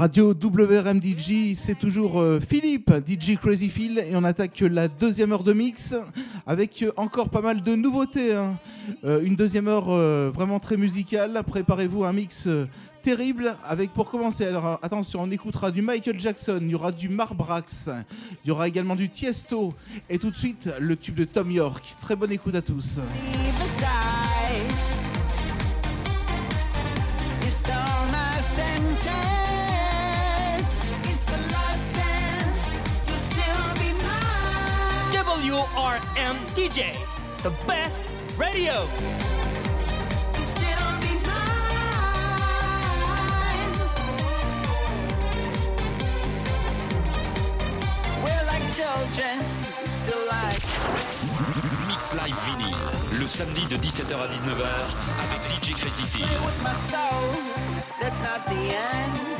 Radio WRMDJ, c'est toujours euh, Philippe, DJ Crazy Phil, et on attaque la deuxième heure de mix avec euh, encore pas mal de nouveautés. hein. Euh, une deuxième heure vraiment très musicale. Préparez-vous un mix terrible avec pour commencer. Alors attention, on écoutera du Michael Jackson, il y aura du Marbrax, il y aura également du Tiesto, et tout de suite le tube de Tom York. Très bonne écoute à tous. WRM DJ, the best radio. Children. Still like. Mix Live Vinyl, le samedi de 17h à 19h avec DJ Crazy soul. That's not the end.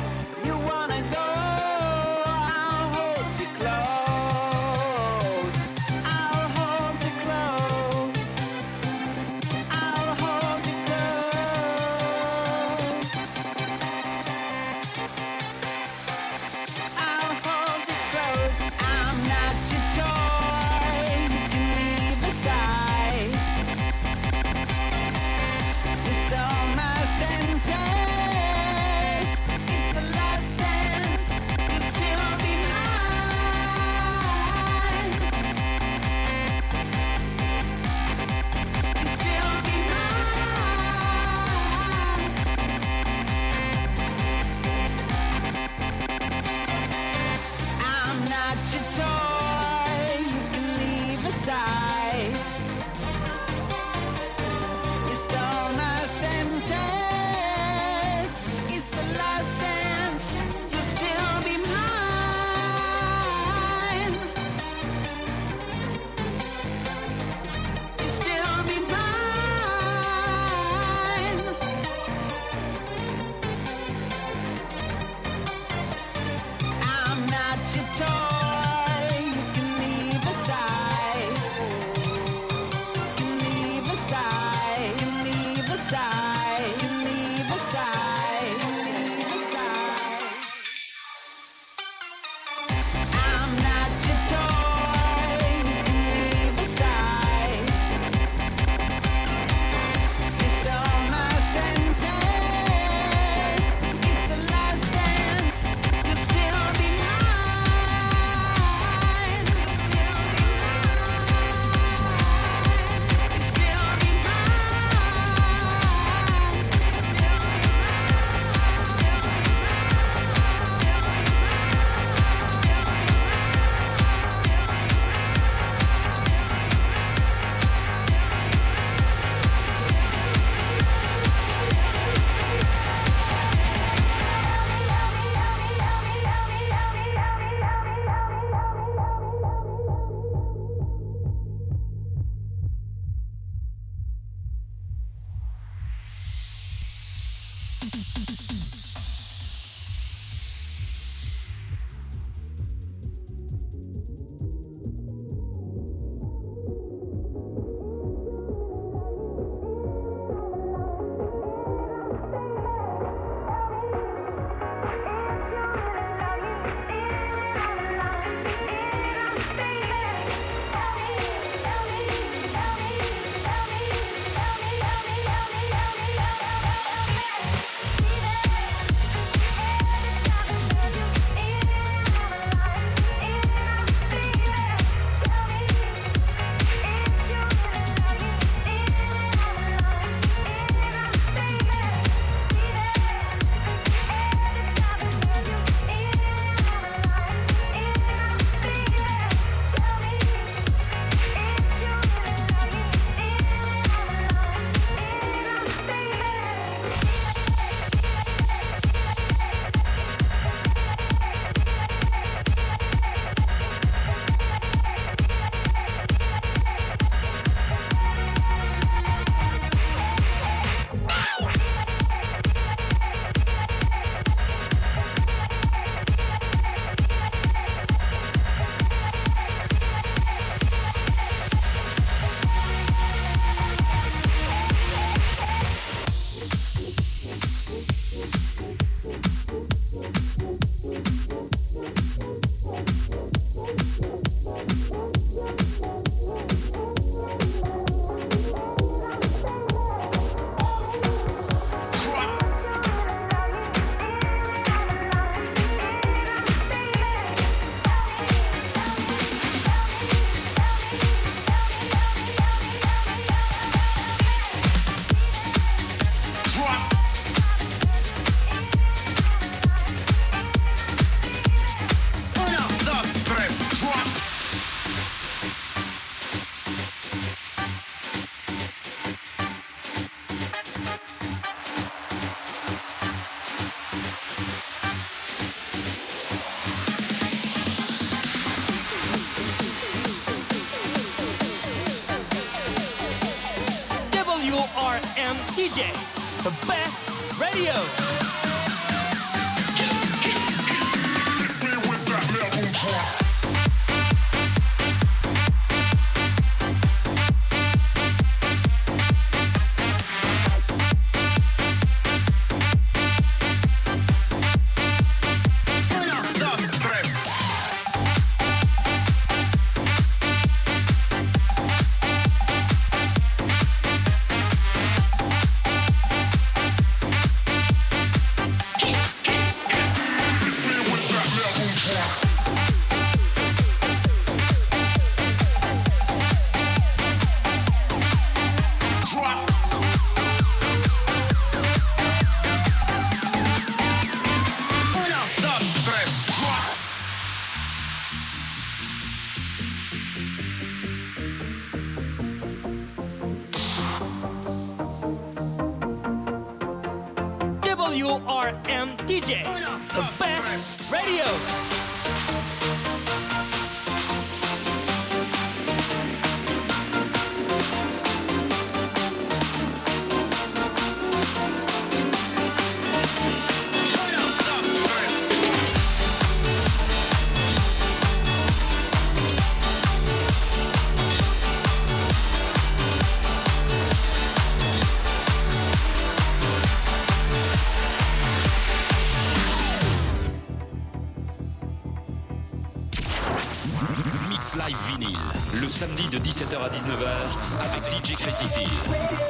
19h avec DJ Crazy.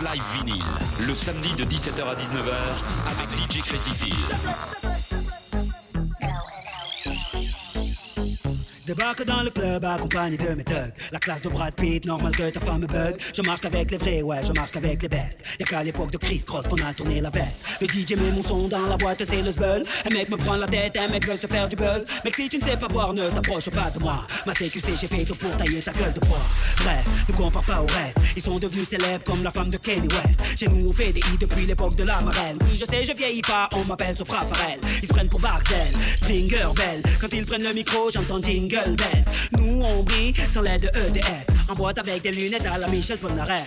Live Vinyl, le samedi de 17h à 19h avec DJ Crazy. Débarque dans le club accompagné de mes thugs. La classe de Brad Pitt, normal que ta femme me bug. Je marche avec les vrais, ouais, je marche avec les bestes Y'a qu'à l'époque de Chris Cross qu'on a tourné la veste. Le DJ met mon son dans la boîte, c'est le zbeul Un mec me prend la tête, un mec veut se faire du buzz. Mec si tu ne sais pas boire, ne t'approche pas de moi. Ma CQC, j'ai fait tout pour tailler ta gueule de bois. Bref, ne compare pas au reste. Ils sont devenus célèbres comme la femme de Kanye West. Chez nous on fait des hits depuis l'époque de la marelle. Oui je sais, je vieillis pas, on m'appelle Sopra Farel Ils se prennent pour Barcel, Stringer Bell. Quand ils prennent le micro, j'entends Jingle Bells. Nous on brille sans l'aide de EDF En boîte avec des lunettes à la Michel Polnareff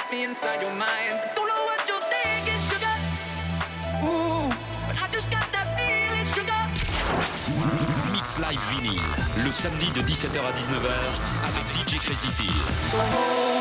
Let me inside your mind. Don't know what you're thinking, sugar. Ooh, but I just got that feeling, sugar. Mix Live Vinyl, le samedi de 17h à 19h avec DJ Crazy Phil. So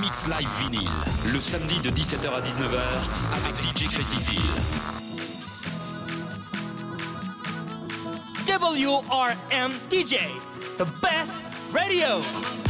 Mix Live Vinyl, le samedi de 17h à 19h avec DJ Crazy Phil. WRM DJ, the best radio.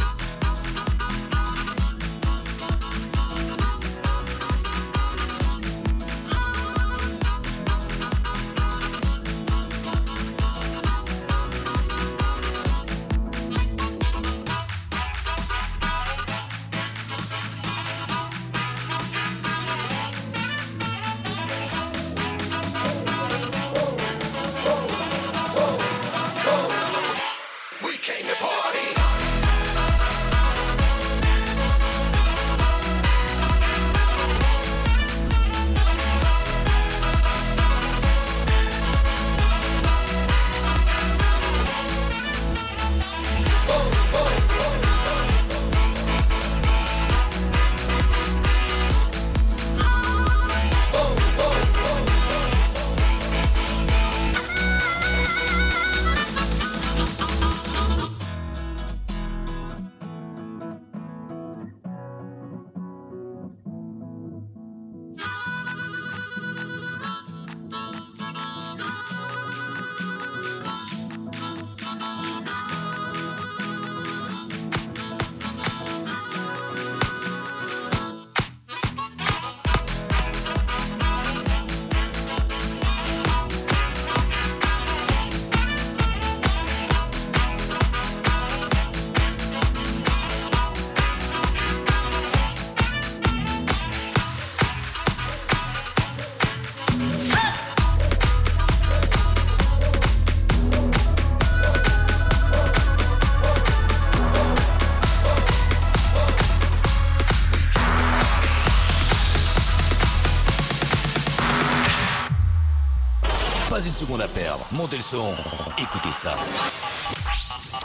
À perdre. Montez le son. Écoutez ça.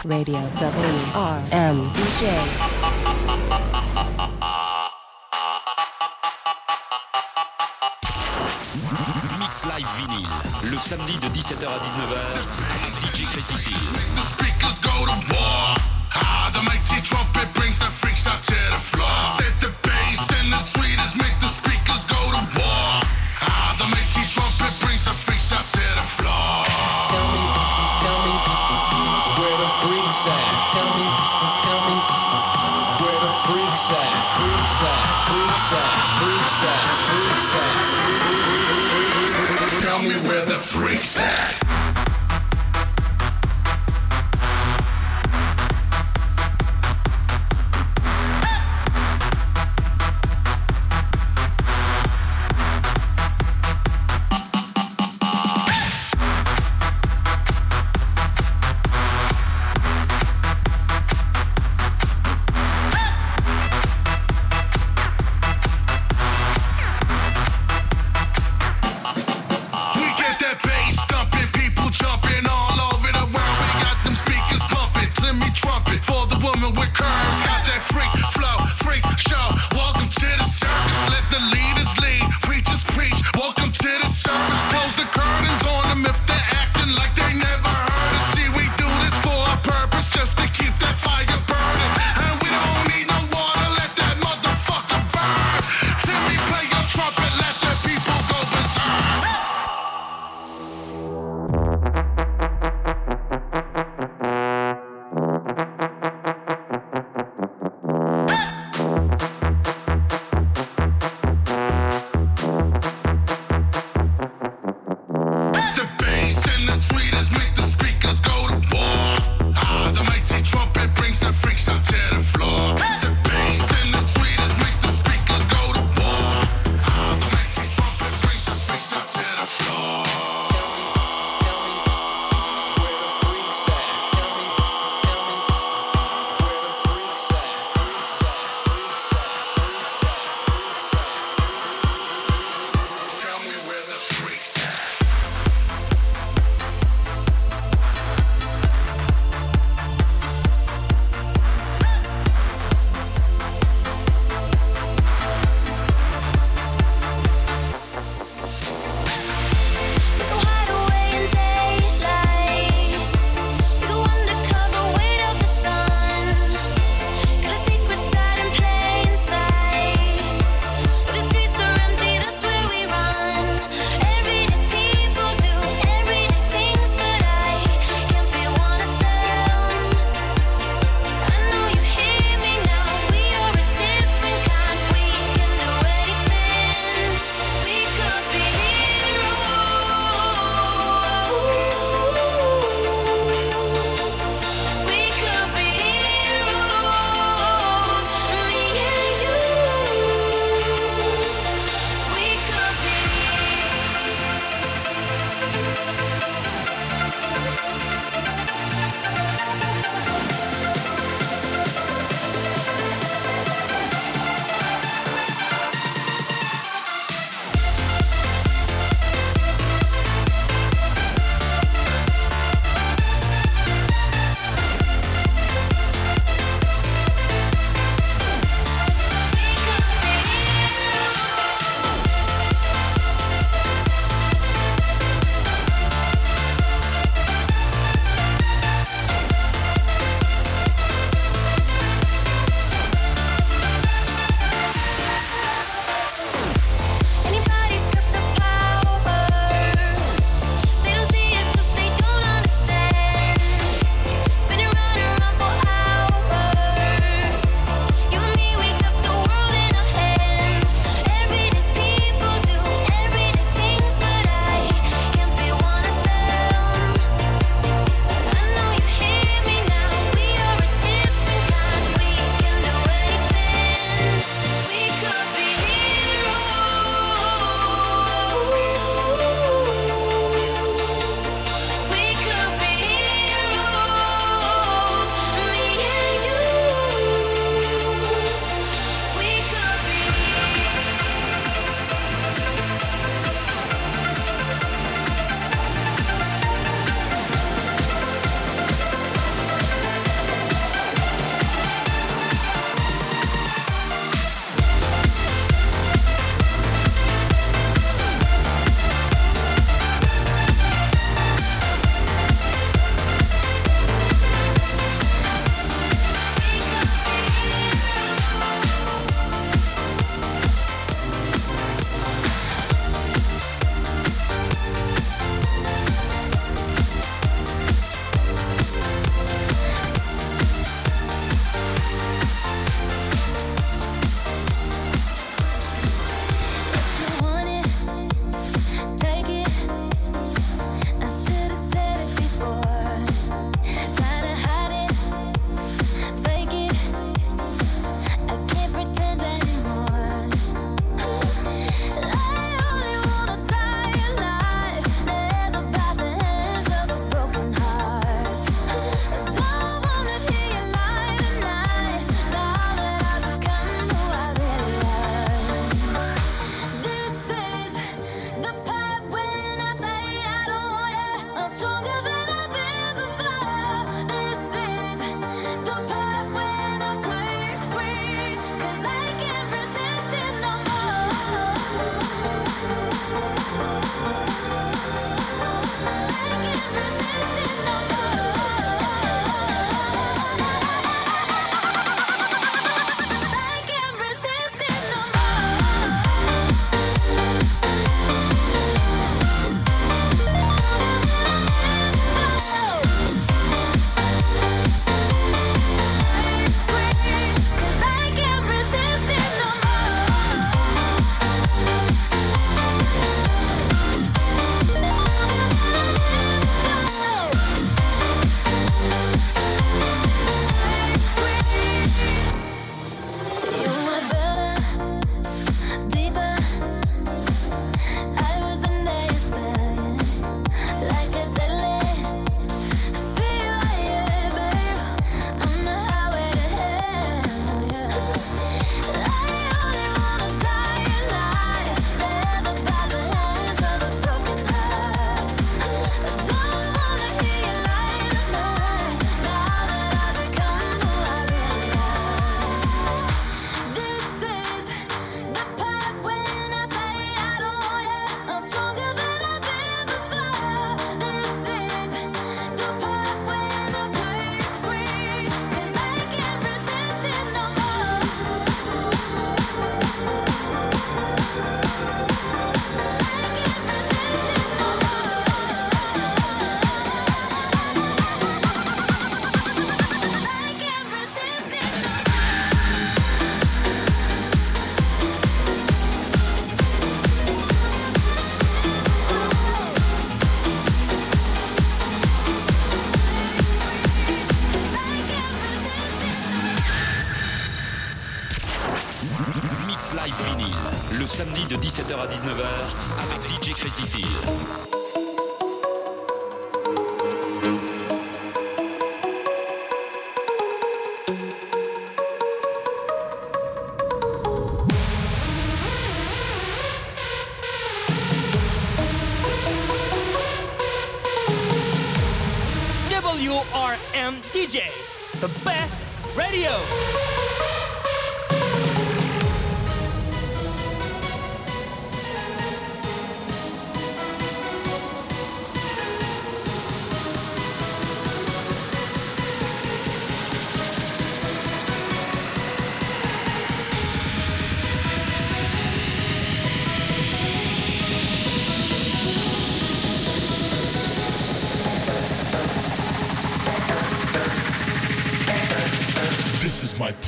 Radio WRM DJ. Mix Live Vinyl, le samedi de 17h à 19h avec DJ Crazy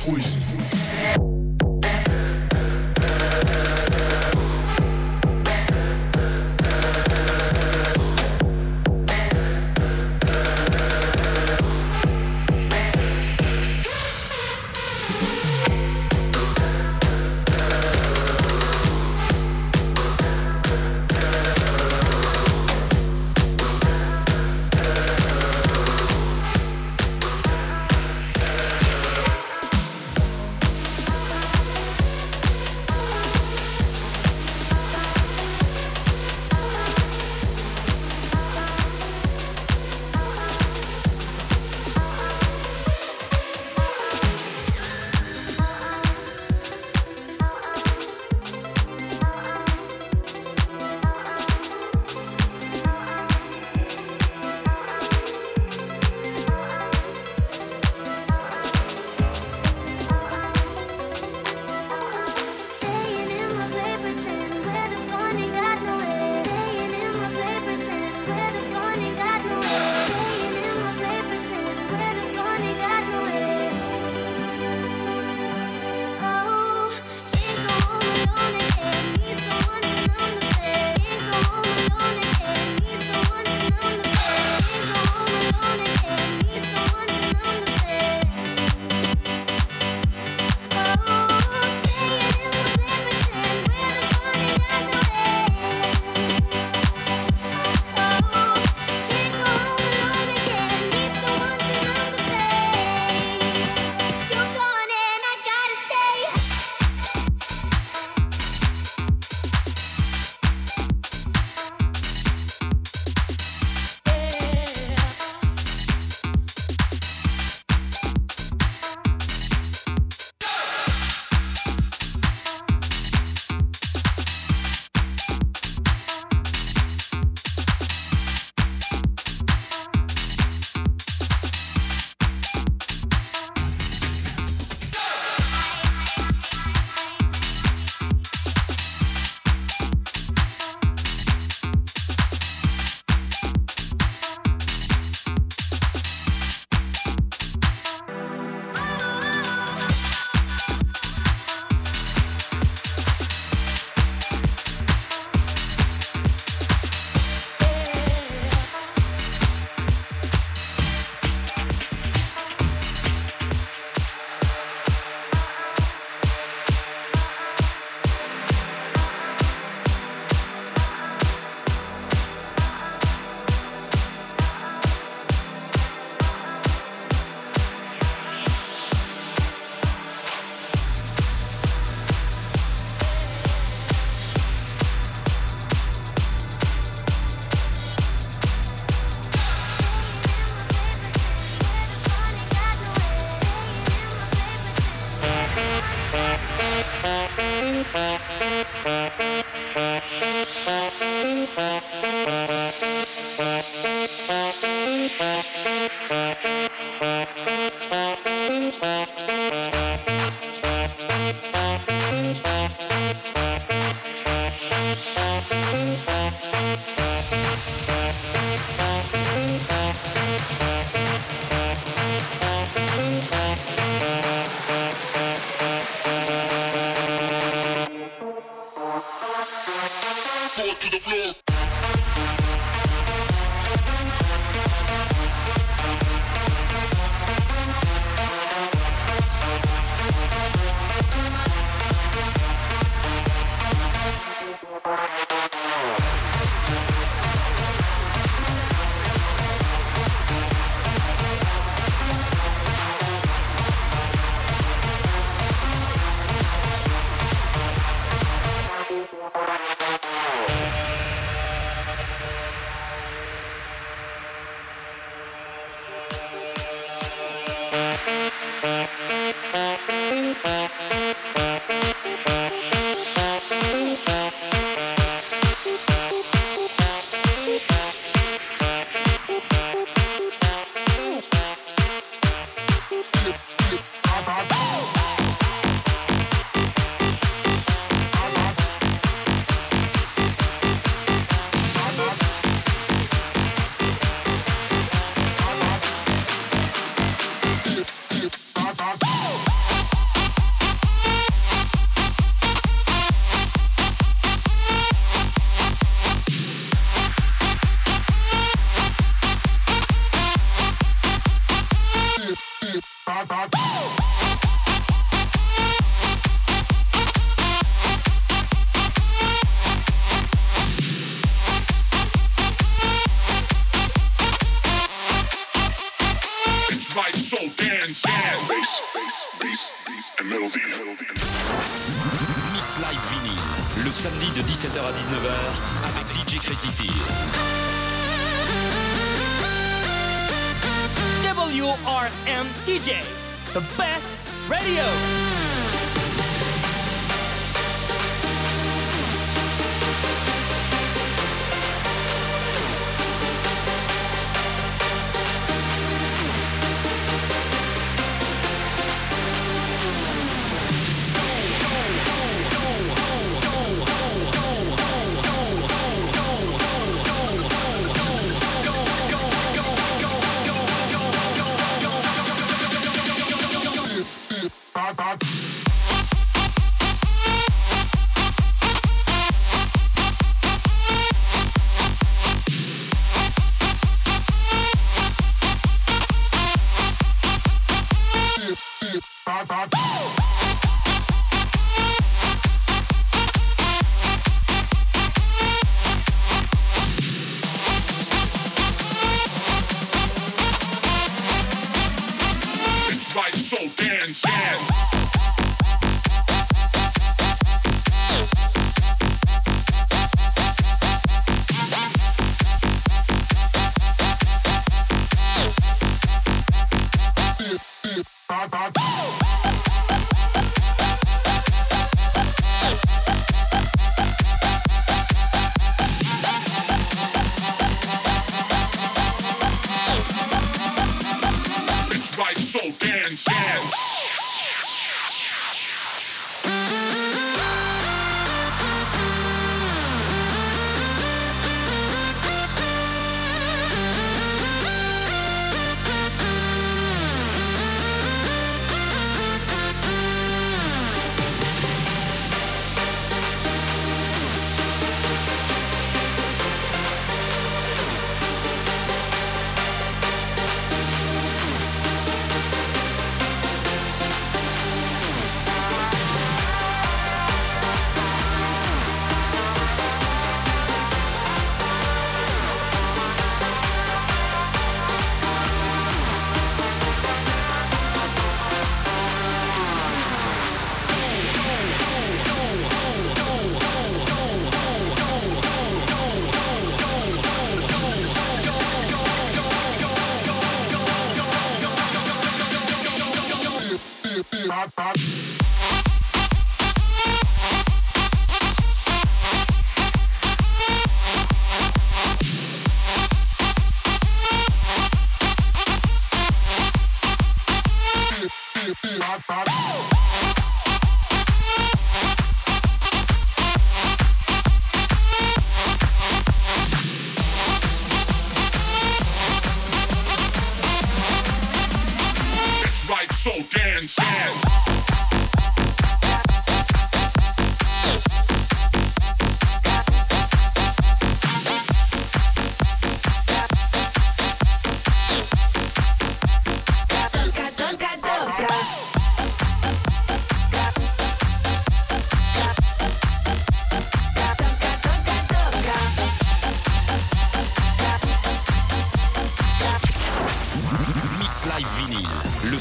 Os right, so dance, dance. Bass, bass, bass, and melody. Mix Live Vinyl, le samedi de 17h à 19h avec DJ Crazy Phil. WRM DJ, the best radio.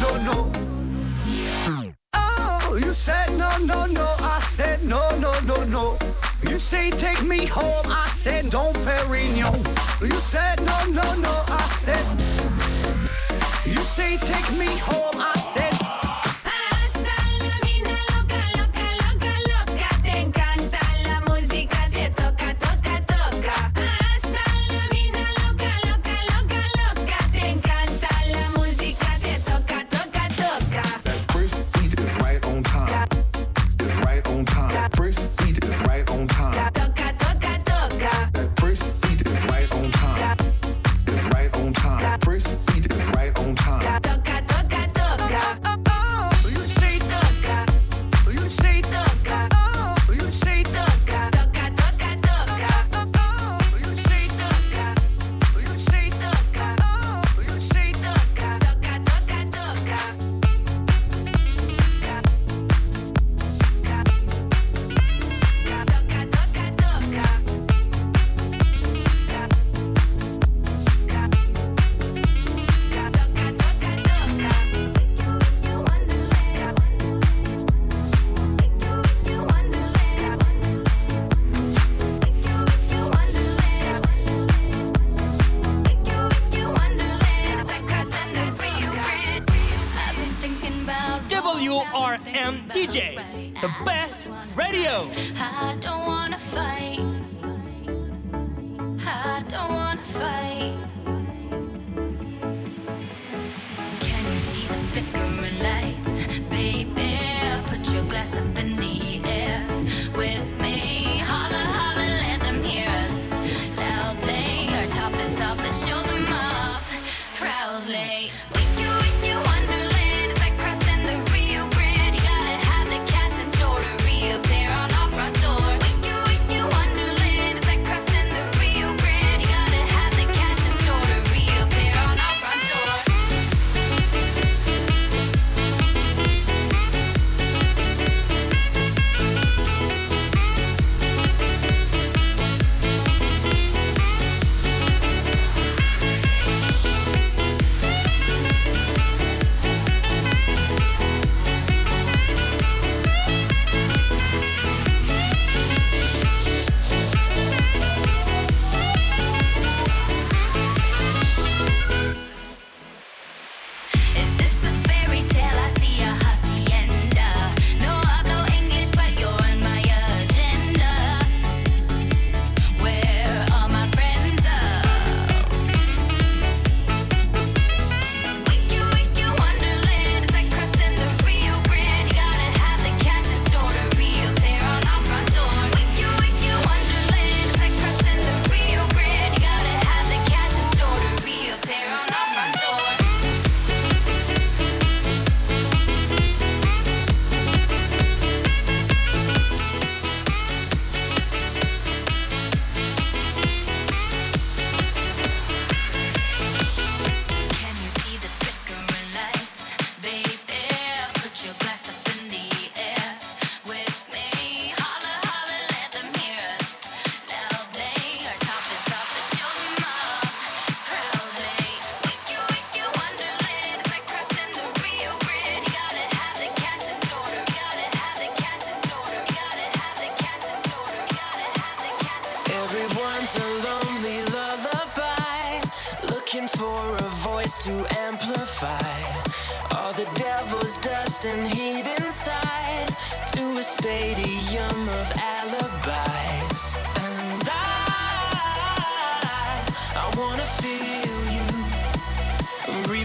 no, no. Oh, you said no, no, no. I said no, no, no, no. You say take me home.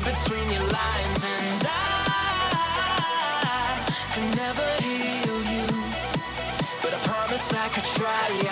between your lines, and I can never heal you, but I promise I could try. Yeah.